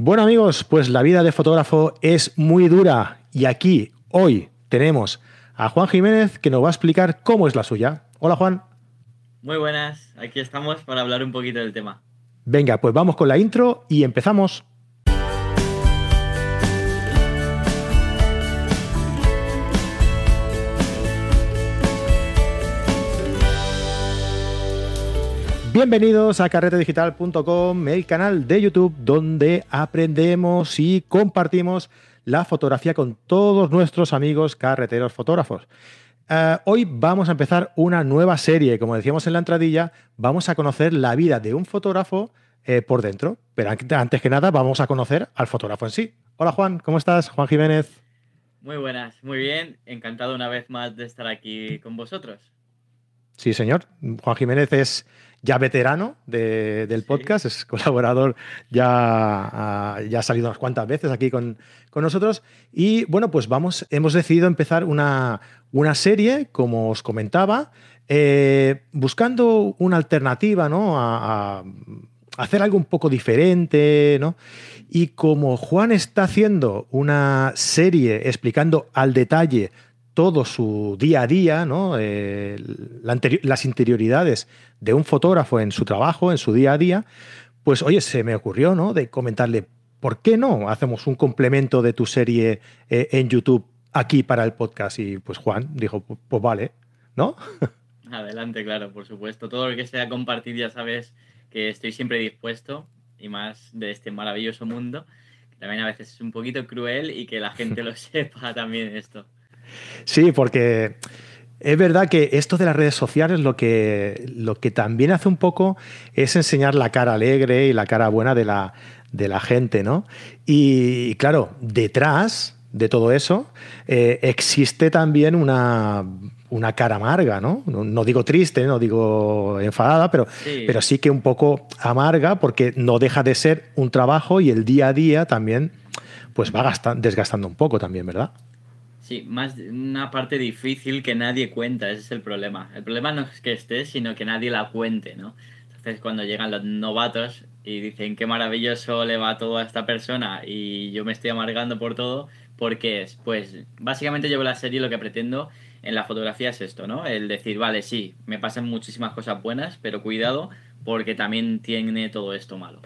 Bueno amigos, pues la vida de fotógrafo es muy dura y aquí hoy tenemos a Juan Jiménez que nos va a explicar cómo es la suya. Hola Juan. Muy buenas, aquí estamos para hablar un poquito del tema. Venga, pues vamos con la intro y empezamos. Bienvenidos a carretedigital.com, el canal de YouTube donde aprendemos y compartimos la fotografía con todos nuestros amigos carreteros fotógrafos. Eh, hoy vamos a empezar una nueva serie, como decíamos en la entradilla, vamos a conocer la vida de un fotógrafo eh, por dentro, pero antes que nada vamos a conocer al fotógrafo en sí. Hola Juan, ¿cómo estás? Juan Jiménez. Muy buenas, muy bien, encantado una vez más de estar aquí con vosotros. Sí, señor. Juan Jiménez es ya veterano del podcast, es colaborador, ya, ah, ya ha salido unas cuantas veces aquí con, nosotros. Y bueno, pues vamos, hemos decidido empezar una, una serie, como os comentaba, eh, buscando una alternativa, ¿no? A, a, hacer algo un poco diferente, ¿no? Y como Juan está haciendo una serie explicando al detalle todo su día a día, ¿no? Eh, las interioridades de un fotógrafo en su trabajo, en su día a día, pues oye, se me ocurrió ¿no? de comentarle, ¿por qué no hacemos un complemento de tu serie eh, en YouTube aquí para el podcast? Y pues Juan dijo, pues vale, ¿no? Adelante, claro, por supuesto. Todo lo que sea compartir, ya sabes que estoy siempre dispuesto, y más de este maravilloso mundo, que también a veces es un poquito cruel y que la gente lo sepa también esto. Sí, porque es verdad que esto de las redes sociales lo que, lo que también hace un poco es enseñar la cara alegre y la cara buena de la, de la gente, ¿no? Y claro, detrás de todo eso eh, existe también una, una cara amarga, ¿no? ¿no? digo triste, no digo enfadada, pero sí. pero sí que un poco amarga porque no deja de ser un trabajo y el día a día también pues va desgastando un poco también, ¿verdad? Sí, más una parte difícil que nadie cuenta, ese es el problema. El problema no es que esté, sino que nadie la cuente, ¿no? Entonces cuando llegan los novatos y dicen qué maravilloso le va todo a esta persona y yo me estoy amargando por todo, ¿por qué es? Pues básicamente yo la serie lo que pretendo en la fotografía es esto, ¿no? El decir, vale, sí, me pasan muchísimas cosas buenas, pero cuidado porque también tiene todo esto malo.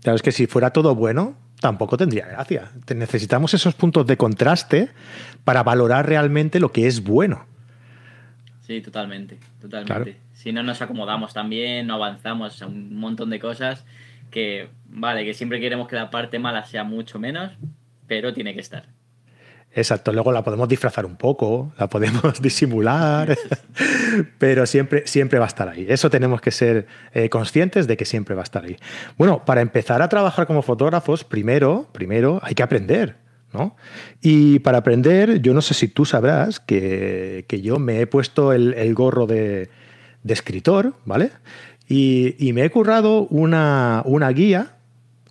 Claro, es que si fuera todo bueno, tampoco tendría gracia. Necesitamos esos puntos de contraste para valorar realmente lo que es bueno. Sí, totalmente, totalmente. Si no nos acomodamos también, no avanzamos a un montón de cosas que, vale, que siempre queremos que la parte mala sea mucho menos, pero tiene que estar. Exacto, luego la podemos disfrazar un poco, la podemos disimular, pero siempre, siempre va a estar ahí. Eso tenemos que ser eh, conscientes de que siempre va a estar ahí. Bueno, para empezar a trabajar como fotógrafos, primero, primero hay que aprender. ¿no? Y para aprender, yo no sé si tú sabrás que, que yo me he puesto el, gorro de, de, escritor, ¿vale? Y, y me he currado una, una guía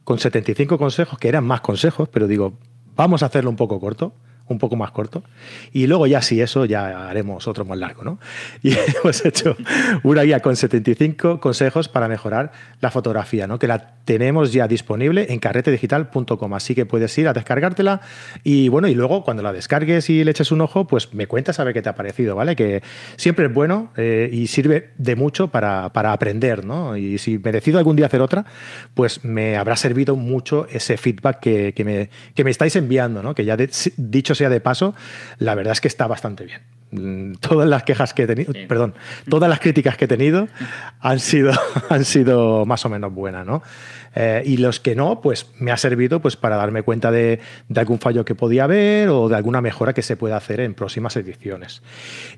con 75 consejos, que eran más consejos, pero digo, vamos a hacerlo un poco corto un poco más corto. Y luego ya si eso, ya haremos otro más largo, ¿no? Y hemos hecho una guía con 75 consejos para mejorar la fotografía, ¿no? Que la tenemos ya disponible en carretedigital.com, así que puedes ir a descargártela y bueno, y luego cuando la descargues y le eches un ojo, pues me cuentas a ver qué te ha parecido, ¿vale? Que siempre es bueno eh, y sirve de mucho para, para aprender, ¿no? Y si me decido algún día hacer otra, pues me habrá servido mucho ese feedback que, que, me, que me estáis enviando, ¿no? Que ya de, dicho sea de paso, la verdad es que está bastante bien. Mm, todas las quejas que he tenido, sí. perdón, todas las críticas que he tenido han sido, han sido más o menos buenas, ¿no? Eh, y los que no, pues me ha servido pues, para darme cuenta de, de, algún fallo que podía haber o de alguna mejora que se pueda hacer en próximas ediciones.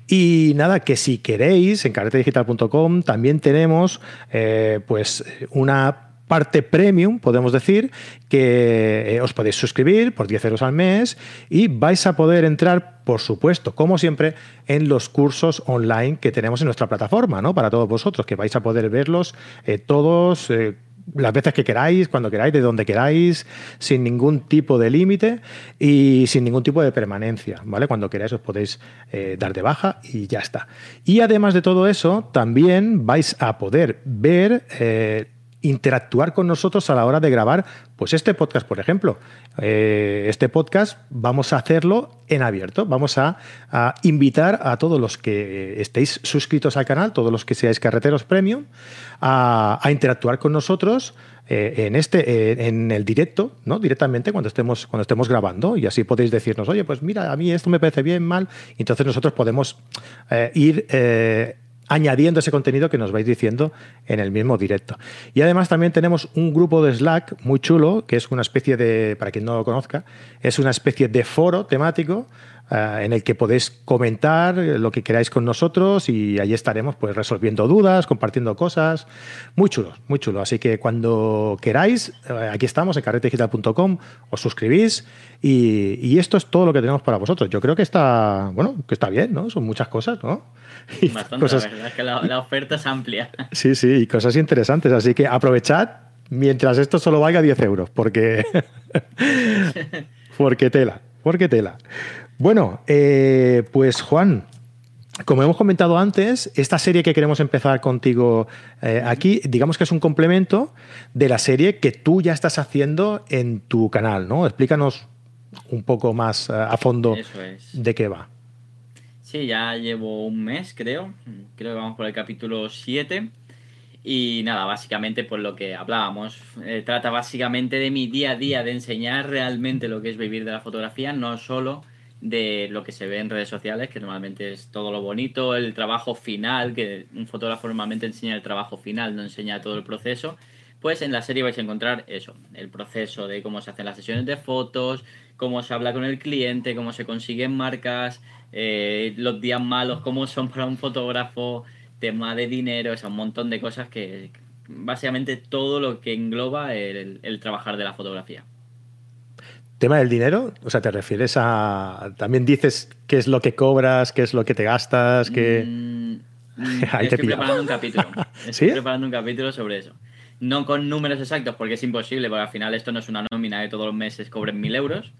Y nada, que si queréis, en carretedigital.com también tenemos eh, pues una parte premium, podemos decir, que eh, os podéis suscribir por 10 euros al mes y vais a poder entrar, por supuesto, como siempre, en los cursos online que tenemos en nuestra plataforma, ¿no? Para todos vosotros, que vais a poder verlos eh, todos. Eh, las veces que queráis, cuando queráis, de donde queráis, sin ningún tipo de límite y sin ningún tipo de permanencia, ¿vale? Cuando queráis os podéis dar de baja y ya está. Y además de todo eso, también vais a poder ver interactuar con nosotros a la hora de grabar, pues este podcast, por ejemplo. Eh, este podcast vamos a hacerlo en abierto. Vamos a, invitar a todos los que estéis suscritos al canal, todos los que seáis carreteros premium, a, interactuar con nosotros. Eh, en este eh, en el directo no directamente cuando estemos cuando estemos grabando y así podéis decirnos oye pues mira a mí esto me parece bien mal y entonces nosotros podemos ir añadiendo ese contenido que nos vais diciendo en el mismo directo. Y además también tenemos un grupo de Slack muy chulo, que es una especie de, para quien no lo conozca, es una especie de foro temático eh, en el que podéis comentar lo que queráis con nosotros y ahí estaremos pues resolviendo dudas, compartiendo cosas. Muy chulo, muy chulo. Así que cuando queráis, eh, aquí estamos en carretedigital.com, os suscribís y, y, esto es todo lo que tenemos para vosotros. Yo creo que está, bueno, que está bien, ¿no? Son muchas cosas, ¿no? Bastante, cosas... la verdad es que la, oferta es amplia. Sí, sí, y cosas interesantes. Así que aprovechad mientras esto solo valga 10 euros, porque. porque tela, porque tela. Bueno, eh, pues Juan, como hemos comentado antes, esta serie que queremos empezar contigo eh, aquí, digamos que es un complemento de la serie que tú ya estás haciendo en tu canal, ¿no? Explícanos un poco más eh, a fondo de qué va. Sí, ya llevo un mes, creo. Creo que vamos por el capítulo 7. Y nada, básicamente por lo que hablábamos. Eh, trata básicamente de mi día a día, de enseñar realmente lo que es vivir de la fotografía, no solo de lo que se ve en redes sociales, que normalmente es todo lo bonito, el trabajo final, que un fotógrafo normalmente enseña el trabajo final, no enseña todo el proceso. Pues en la serie vais a encontrar eso, el proceso de cómo se hacen las sesiones de fotos, cómo se habla con el cliente, cómo se consiguen marcas, eh, los días malos, cómo son para un fotógrafo, tema de dinero, es un montón de cosas que básicamente todo lo que engloba el, trabajar de la fotografía. Tema del dinero, o sea, te refieres a. También dices qué es lo que cobras, qué es lo que te gastas, que. Mm, mm, estoy preparando un capítulo. Estoy preparando un capítulo sobre eso. No con números exactos, porque es imposible, porque al final esto no es una nómina de todos los meses cobren mil euros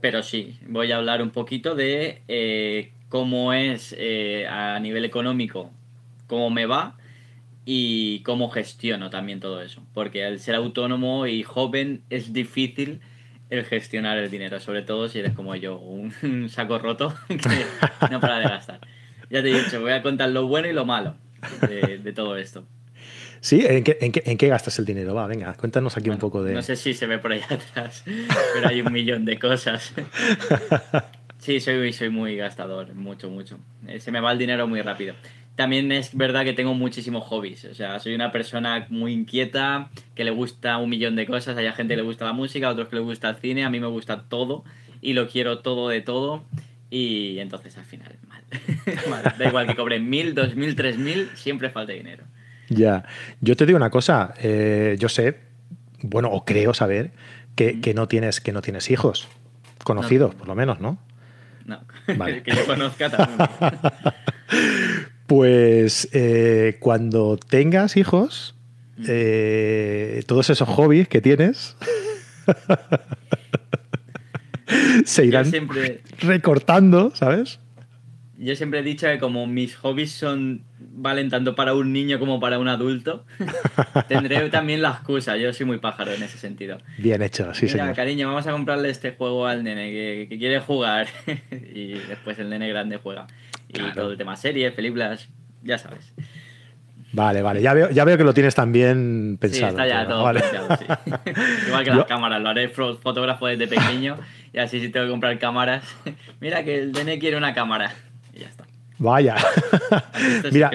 pero sí, voy a hablar un poquito de eh, cómo es eh, a nivel económico, cómo me va y cómo gestiono también todo eso. Porque al ser autónomo y joven es difícil el gestionar el dinero, sobre todo si eres como yo, un, saco roto que no para de gastar. Ya te he dicho, voy a contar lo bueno y lo malo de todo esto. Sí, ¿En qué, gastas el dinero? Va, venga, cuéntanos aquí un poco de. No sé si se ve por ahí atrás, pero hay un millón de cosas. Sí, soy, soy muy gastador, mucho, mucho. Eh, se me va el dinero muy rápido. También es verdad que tengo muchísimos hobbies. O sea, soy una persona muy inquieta, que le gusta un millón de cosas. Hay gente que le gusta la música, otros que le gusta el cine. A mí me gusta todo y lo quiero todo de todo. Y entonces al final, mal. mal. Da igual que cobre mil, dos mil, tres mil, siempre falta dinero. Ya, yo te digo una cosa, eh, yo sé, bueno, o creo saber que, no, tienes, que no tienes hijos, conocidos por lo menos, ¿no? No, que yo conozca también. pues eh, cuando tengas hijos, eh, todos esos hobbies que tienes se irán recortando, ¿sabes? Yo siempre he dicho que como mis hobbies son valen tanto para un niño como para un adulto, tendré también la excusa. Yo soy muy pájaro en ese sentido. Bien hecho, sí, Mira, cariño, vamos a comprarle este juego al nene que, quiere jugar. y después el nene grande juega. Y todo el tema series, películas, ya sabes. Vale, vale, ya veo, ya veo que lo tienes también pensado. Sí, está ya todo, pensado, sí. Igual que las cámaras, lo haré fotógrafo desde pequeño y así si tengo que comprar cámaras. Mira que el nene quiere una cámara. Vaya. Mira,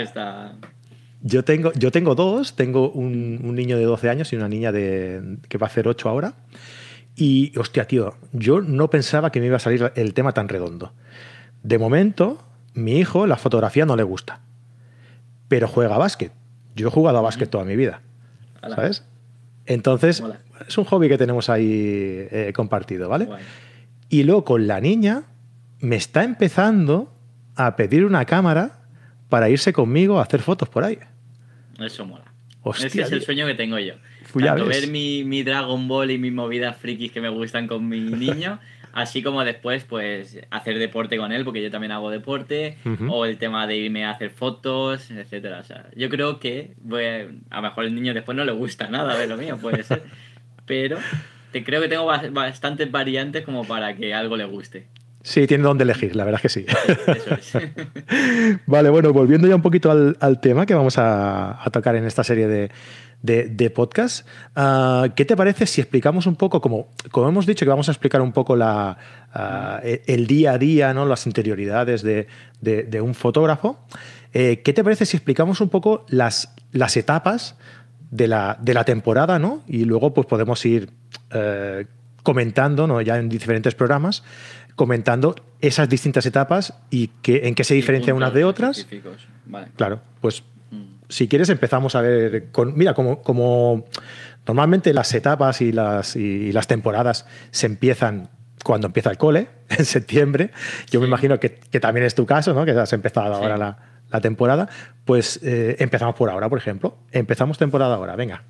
yo, tengo, yo tengo dos. Tengo un, niño de 12 años y una niña de, que va a hacer 8 ahora. Y, hostia, tío, yo no pensaba que me iba a salir el tema tan redondo. De momento, mi hijo la fotografía no le gusta, pero juega a básquet. Yo he jugado a básquet toda mi vida, ¿sabes? Entonces, es un hobby que tenemos ahí eh, compartido, ¿vale? Y luego con la niña me está empezando a pedir una cámara para irse conmigo a hacer fotos por ahí. Eso mola. Ese es el sueño que tengo yo. Tanto ver mi, mi, Dragon Ball y mis movidas frikis que me gustan con mi niño, Así como después, pues, hacer deporte con él, porque yo también hago deporte, o el tema de irme a hacer fotos, etcétera. O sea, yo creo que a, lo mejor el niño después no le gusta nada de lo mío, puede ser. pero te, creo que tengo bastantes variantes como para que algo le guste. Sí, tiene donde elegir, la verdad es que sí. Eso es. vale, bueno, volviendo ya un poquito al, tema que vamos a, tocar en esta serie de, de, podcast, ah, ¿qué te parece si explicamos un poco, como, como hemos dicho que vamos a explicar un poco la, ah, e, el día a día, ¿no? las interioridades de, un fotógrafo, eh, ¿qué te parece si explicamos un poco las, las etapas de la, de la temporada, ¿no? Y luego pues podemos ir eh, comentando, ¿no? Ya en diferentes programas, comentando esas distintas etapas y que, en qué se diferencian unas de otras. Claro, pues mm. si quieres empezamos a ver, con, mira, como, como normalmente las etapas y las, y, las temporadas se empiezan cuando empieza el cole, en septiembre, yo me imagino que, también es tu caso, ¿no? que has empezado ahora la, temporada, pues eh, empezamos por ahora, por ejemplo. Empezamos temporada ahora, venga.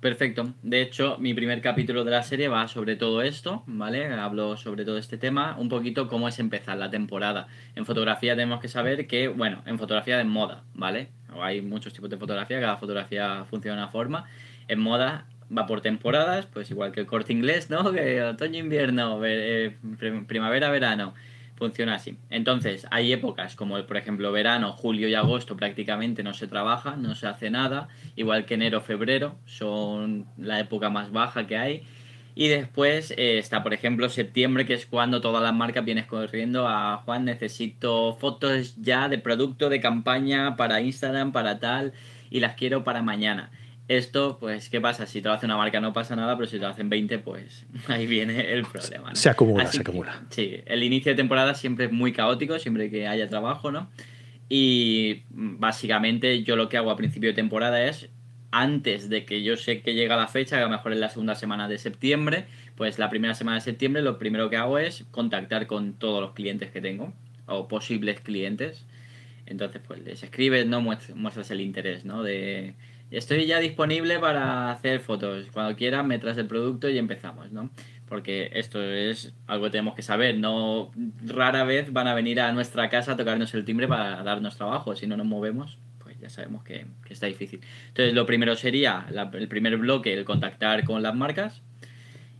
Perfecto. De hecho, mi primer capítulo de la serie va sobre todo esto, ¿vale? Hablo sobre todo este tema, un poquito cómo es empezar la temporada. En fotografía tenemos que saber que, bueno, en fotografía de moda, ¿vale? Hay muchos tipos de fotografía, cada fotografía funciona de una forma. En moda va por temporadas, pues igual que el corte inglés, ¿no? Que otoño-invierno, eh, primavera-verano funciona así. Entonces, hay épocas como, por ejemplo, verano, julio y agosto prácticamente no se trabaja, no se hace nada, igual que enero, febrero, son la época más baja que hay. Y después eh, está, por ejemplo, septiembre, que es cuando todas las marcas vienes corriendo a Juan, necesito fotos ya de producto, de campaña para Instagram, para tal, y las quiero para mañana. Esto, pues, ¿qué pasa? Si te lo hace una marca no pasa nada, pero si te lo hacen 20, pues ahí viene el problema. Se acumula, se acumula. Sí, el inicio de temporada siempre es muy caótico, siempre que haya trabajo, ¿no? Y básicamente yo lo que hago a principio de temporada es, antes de que yo sé que llega la fecha, que a lo mejor es la segunda semana de septiembre, pues la primera semana de septiembre lo primero que hago es contactar con todos los clientes que tengo, o posibles clientes. Entonces, pues les escribes, ¿no? Muestras el interés, ¿no? De Estoy ya disponible para hacer fotos. Cuando quieras me traes el producto y empezamos, ¿no? Porque esto es algo que tenemos que saber. No rara vez van a venir a nuestra casa a tocarnos el timbre para darnos trabajo. Si no nos movemos, pues ya sabemos que, está difícil. Entonces, lo primero sería el primer bloque, el contactar con las marcas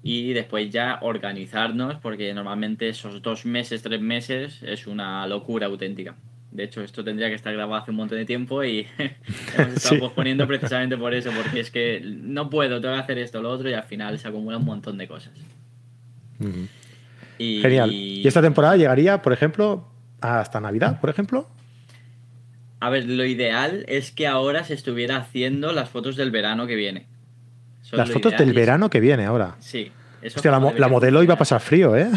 y después ya organizarnos, porque normalmente esos dos meses, tres meses es una locura auténtica. De hecho, esto tendría que estar grabado hace un montón de tiempo y hemos estado posponiendo precisamente por eso, porque es que no puedo, tengo que hacer esto, lo otro y al final se acumula un montón de cosas. Genial. ¿Y esta temporada llegaría, por ejemplo, hasta Navidad, por ejemplo? A ver, lo ideal es que ahora se estuviera haciendo las fotos del verano que viene. las fotos del verano que viene ahora. Sí, la, modelo iba a pasar frío, ¿eh?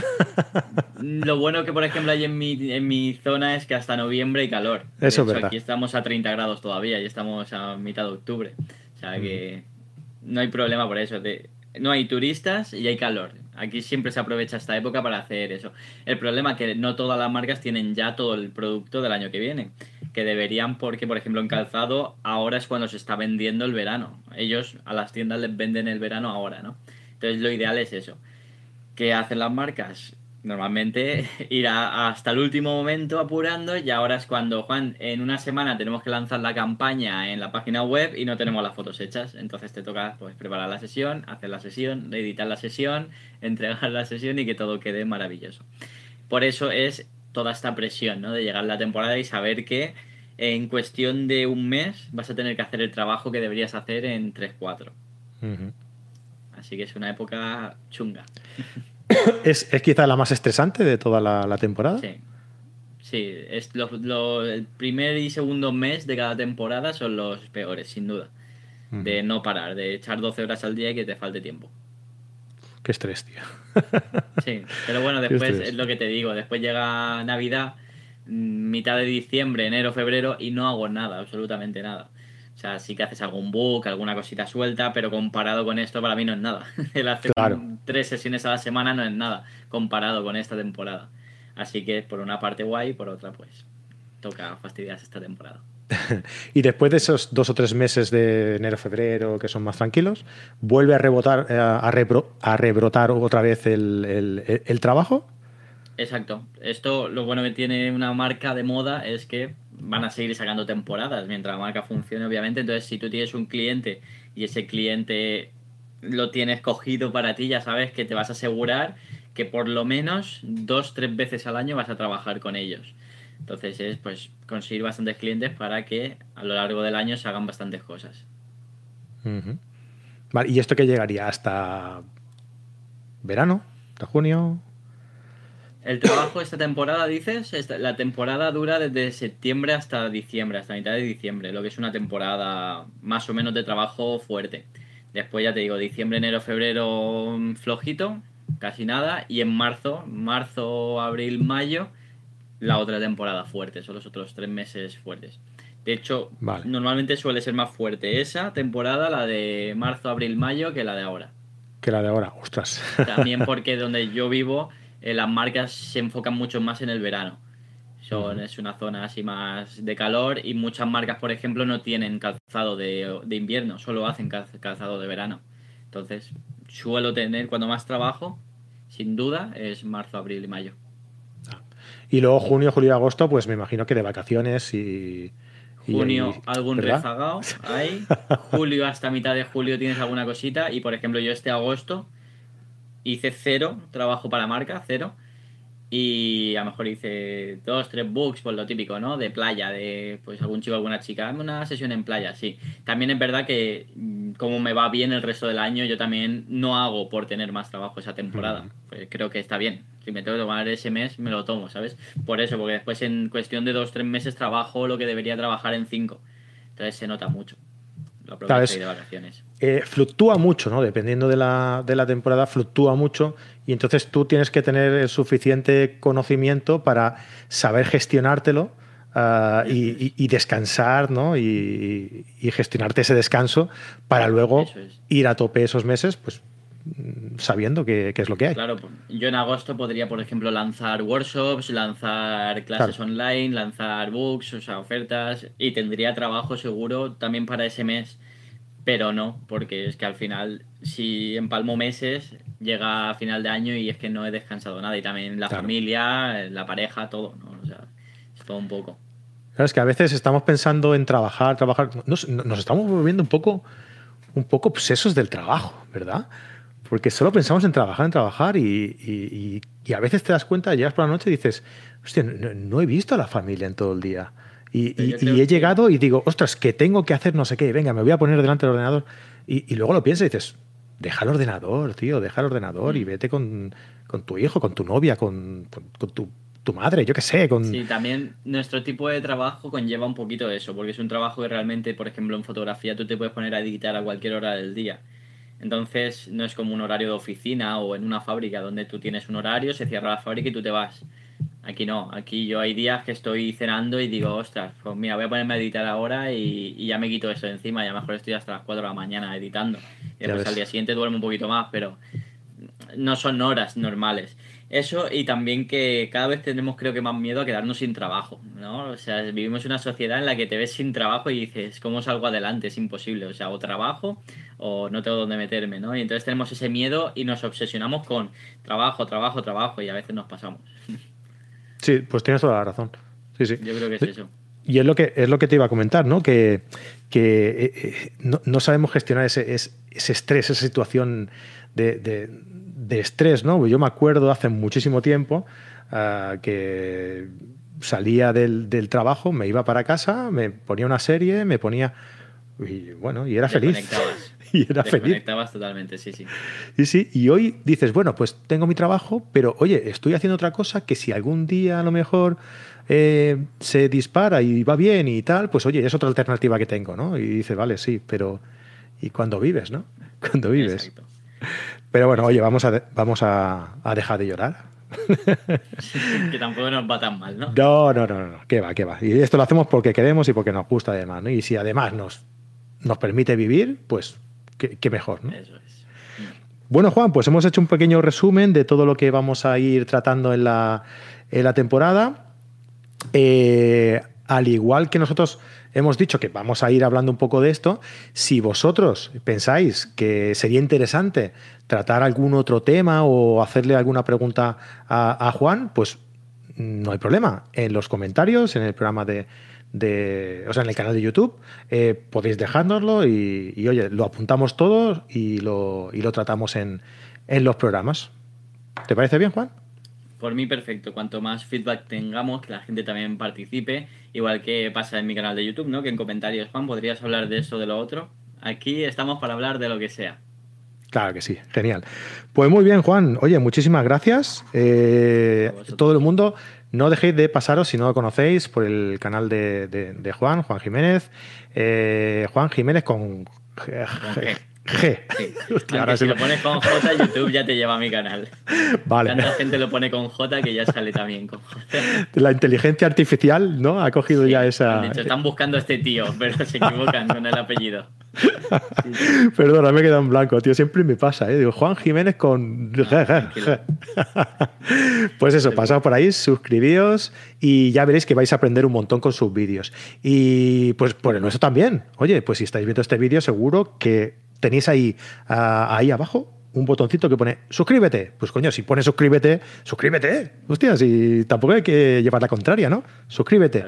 Lo bueno que, por ejemplo, hay en mi, en mi zona es que hasta noviembre hay calor. Eso es verdad. Aquí estamos a 30 grados todavía y estamos a mitad de octubre. O sea que no hay problema por eso. no hay turistas y hay calor. Aquí siempre se aprovecha esta época para hacer eso. El problema es que no todas las marcas tienen ya todo el producto del año que viene. Que deberían, porque, por ejemplo, en calzado, ahora es cuando se está vendiendo el verano. Ellos a las tiendas les venden el verano ahora, ¿no? Entonces lo ideal es eso. ¿Qué hacen las marcas? Normalmente ir hasta el último momento apurando y ahora es cuando, Juan, en una semana tenemos que lanzar la campaña en la página web y no tenemos las fotos hechas. Entonces te toca pues, preparar la sesión, hacer la sesión, editar la sesión, entregar la sesión y que todo quede maravilloso. Por eso es toda esta presión ¿no? de llegar la temporada y saber que en cuestión de un mes vas a tener que hacer el trabajo que deberías hacer en 3-4. Así que es una época chunga. ¿Es, es quizá la más estresante de toda la, temporada? Sí. Sí, es el primer y segundo mes de cada temporada son los peores, sin duda. De no parar, de echar 12 horas al día y que te falte tiempo. Qué estrés, tío. sí, pero bueno, después es lo que te digo, después llega Navidad, mm, mitad de diciembre, enero, febrero y no hago nada, absolutamente nada. O sea, sí que haces algún book, alguna cosita suelta, pero comparado con esto para mí no es nada. El hacer tres sesiones a la semana no es nada comparado con esta temporada. Así que por una parte guay, por otra pues toca fastidiarse esta temporada. y después de esos dos o tres meses de enero, febrero, que son más tranquilos, vuelve a rebotar, eh, a, rebrotar otra vez el, trabajo. Exacto. Esto, lo bueno que tiene una marca de moda es que van a seguir sacando temporadas mientras la marca funcione, obviamente. Entonces, si tú tienes un cliente y ese cliente lo tienes cogido para ti, ya sabes que te vas a asegurar que por lo menos dos, tres veces al año vas a trabajar con ellos. Entonces es pues conseguir bastantes clientes para que a lo largo del año se hagan bastantes cosas. vale, ¿y esto qué llegaría? ¿Hasta verano? ¿Hasta junio? El trabajo esta temporada, dices, la temporada dura desde septiembre hasta diciembre, hasta mitad de diciembre, lo que es una temporada más o menos de trabajo fuerte. Después ya te digo, diciembre, enero, febrero mm, flojito, casi nada, y en marzo, marzo, abril, mayo, la otra temporada fuerte, son los otros tres meses fuertes. De hecho, normalmente suele ser más fuerte esa temporada, la de marzo, abril, mayo, que la de ahora. Que la de ahora, ostras. También porque donde yo vivo, eh, las marcas se enfocan mucho más en el verano. Son, Es una zona así más de calor y muchas marcas, por ejemplo, no tienen calzado de, de invierno, solo hacen calzado de verano. Entonces, suelo tener, cuando más trabajo, sin duda, es marzo, abril y mayo. Y luego junio, julio y agosto, pues me imagino que de vacaciones y... Junio, algún rezagado hay. Julio hasta mitad de julio tienes alguna cosita. Y por ejemplo, yo este agosto hice cero trabajo para marca, cero. Y a lo mejor hice dos, tres books, por lo típico, ¿no? De playa, de pues algún chico, alguna chica. Una sesión en playa, sí. También es verdad que mm, como me va bien el resto del año, yo también no hago por tener más trabajo esa temporada. Pues creo que está bien. Si me tengo que tomar ese mes, me lo tomo, ¿sabes? Por eso, porque después en cuestión de dos, tres meses trabajo lo que debería trabajar en cinco. Entonces se nota mucho. Lo de vacaciones. Eh, fluctúa mucho, ¿no? Dependiendo de la, de la temporada, fluctúa mucho y entonces tú tienes que tener el suficiente conocimiento para saber gestionártelo ah, y, descansar, ¿no? Y, gestionarte ese descanso para luego ir a tope esos meses, pues sabiendo qué, es lo que hay. Claro, yo en agosto podría, por ejemplo, lanzar workshops, lanzar clases online, lanzar books, o sea, ofertas, y tendría trabajo seguro también para ese mes pero no, porque es que al final, si empalmo meses, llega a final de año y es que no he descansado nada. Y también la familia, la pareja, todo, ¿no? O sea, es todo un poco. Claro, es que a veces estamos pensando en trabajar, trabajar. Nos, estamos volviendo un poco, un poco obsesos del trabajo, ¿verdad? Porque solo pensamos en trabajar, en trabajar y, a veces te das cuenta, llegas por la noche y dices, hostia, no he visto a la familia en todo el día. Y, he llegado y digo, ostras, que tengo que hacer no sé qué, venga, me voy a poner delante del ordenador. Y, luego lo piensas y dices, deja el ordenador, tío, deja el ordenador y mm. vete con, tu hijo, con tu novia, con, tu, madre, yo qué sé. Con... Sí, también nuestro tipo de trabajo conlleva un poquito eso, porque es un trabajo que realmente, por ejemplo, en fotografía tú te puedes poner a editar a cualquier hora del día. Entonces no es como un horario de oficina o en una fábrica donde tú tienes un horario, se cierra la fábrica y tú te vas. Aquí no, aquí yo hay días que estoy cenando y digo, ostras, pues mira, voy a ponerme a editar ahora y, ya me quito eso de encima, ya mejor estoy hasta las 4 de la mañana editando. Y después al día siguiente duermo un poquito más, pero no son horas normales. Eso y también que cada vez tenemos creo que más miedo a quedarnos sin trabajo, ¿no? O sea, vivimos una sociedad en la que te ves sin trabajo y dices, ¿cómo salgo adelante? Es imposible, o sea, o trabajo o no tengo dónde meterme, ¿no? Y entonces tenemos ese miedo y nos obsesionamos con trabajo, trabajo, trabajo y a veces nos pasamos. Sí, pues tienes toda la razón. Sí, sí. Yo creo que es eso. Y es lo que, es lo que te iba a comentar, ¿no? Que, que eh, eh, no, sabemos gestionar ese, ese, estrés, esa situación de, estrés, ¿no? Yo me acuerdo hace muchísimo tiempo ah, que salía del, trabajo, me iba para casa, me ponía una serie, me ponía... Y bueno, y era feliz. y era feliz. conectabas totalmente, sí, sí. Sí, sí. Y hoy dices, bueno, pues tengo mi trabajo, pero oye, estoy haciendo otra cosa que si algún día a lo mejor eh, se dispara y va bien y tal, pues oye, es otra alternativa que tengo, ¿no? Y dices, vale, sí, pero ¿y cuando vives, no? Cuando vives. Pero bueno, oye, vamos a, vamos a, dejar de llorar. que tampoco nos va tan mal, ¿no? No, no, no, no, qué va, qué va. Y esto lo hacemos porque queremos y porque nos gusta además, ¿no? Y si además nos, nos permite vivir, pues qué, mejor. ¿no? Eso es. Bueno, Juan, pues hemos hecho un pequeño resumen de todo lo que vamos a ir tratando en la, en la temporada. Eh, al igual que nosotros hemos dicho que vamos a ir hablando un poco de esto, si vosotros pensáis que sería interesante tratar algún otro tema o hacerle alguna pregunta a, Juan, pues no hay problema. En los comentarios, en el programa de, o sea, en el canal de YouTube, eh, podéis dejárnoslo y, oye, lo apuntamos todos y lo, y lo tratamos en, en los programas. ¿Te parece bien, Juan? Por mí, perfecto. Cuanto más feedback tengamos, que la gente también participe, igual que pasa en mi canal de YouTube, ¿no? Que en comentarios, Juan, ¿podrías hablar de eso o de lo otro? Aquí estamos para hablar de lo que sea. Claro que sí, genial. Pues muy bien, Juan. Oye, muchísimas gracias. Eh, todo el mundo, no dejéis de pasaros, si no lo conocéis, por el canal de, Juan, Juan Jiménez. Eh, Juan Jiménez con, G. si lo pones con J, YouTube ya te lleva a mi canal. Vale. Tanta gente lo pone con J que ya sale también con J. La inteligencia artificial, ¿no? Ha cogido ya esa. están buscando a este tío, pero se equivocan con el apellido. Perdona, me he quedado en blanco, tío. Siempre me pasa, ¿eh? Digo, Juan Jiménez con. pues eso, pasad por ahí, suscribíos y ya veréis que vais a aprender un montón con sus vídeos. Y pues por el nuestro también. Oye, pues si estáis viendo este vídeo, seguro que tenéis ahí, ah, ahí abajo un botoncito que pone suscríbete. Pues coño, si pone suscríbete, suscríbete. Hostia, si tampoco hay que llevar la contraria, ¿no? Suscríbete.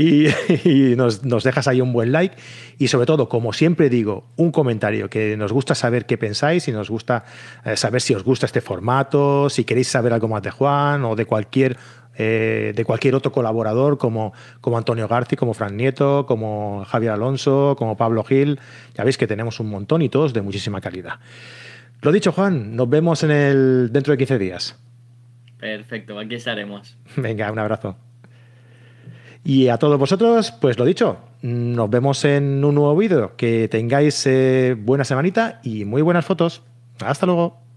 Y, nos, dejas ahí un buen like. Y sobre todo, como siempre digo, un comentario, que nos gusta saber qué pensáis y nos gusta eh, saber si os gusta este formato, si queréis saber algo más de Juan o de cualquier eh, de cualquier otro colaborador como, como Antonio Garci, como Fran Nieto, como Javier Alonso, como Pablo Gil. Ya veis que tenemos un montón y todos de muchísima calidad. Lo dicho, Juan, nos vemos en el dentro de 15 días. Perfecto, aquí estaremos. Venga, un abrazo. Y a todos vosotros, pues lo dicho, nos vemos en un nuevo vídeo. Que tengáis eh, buena semanita y muy buenas fotos. Hasta luego.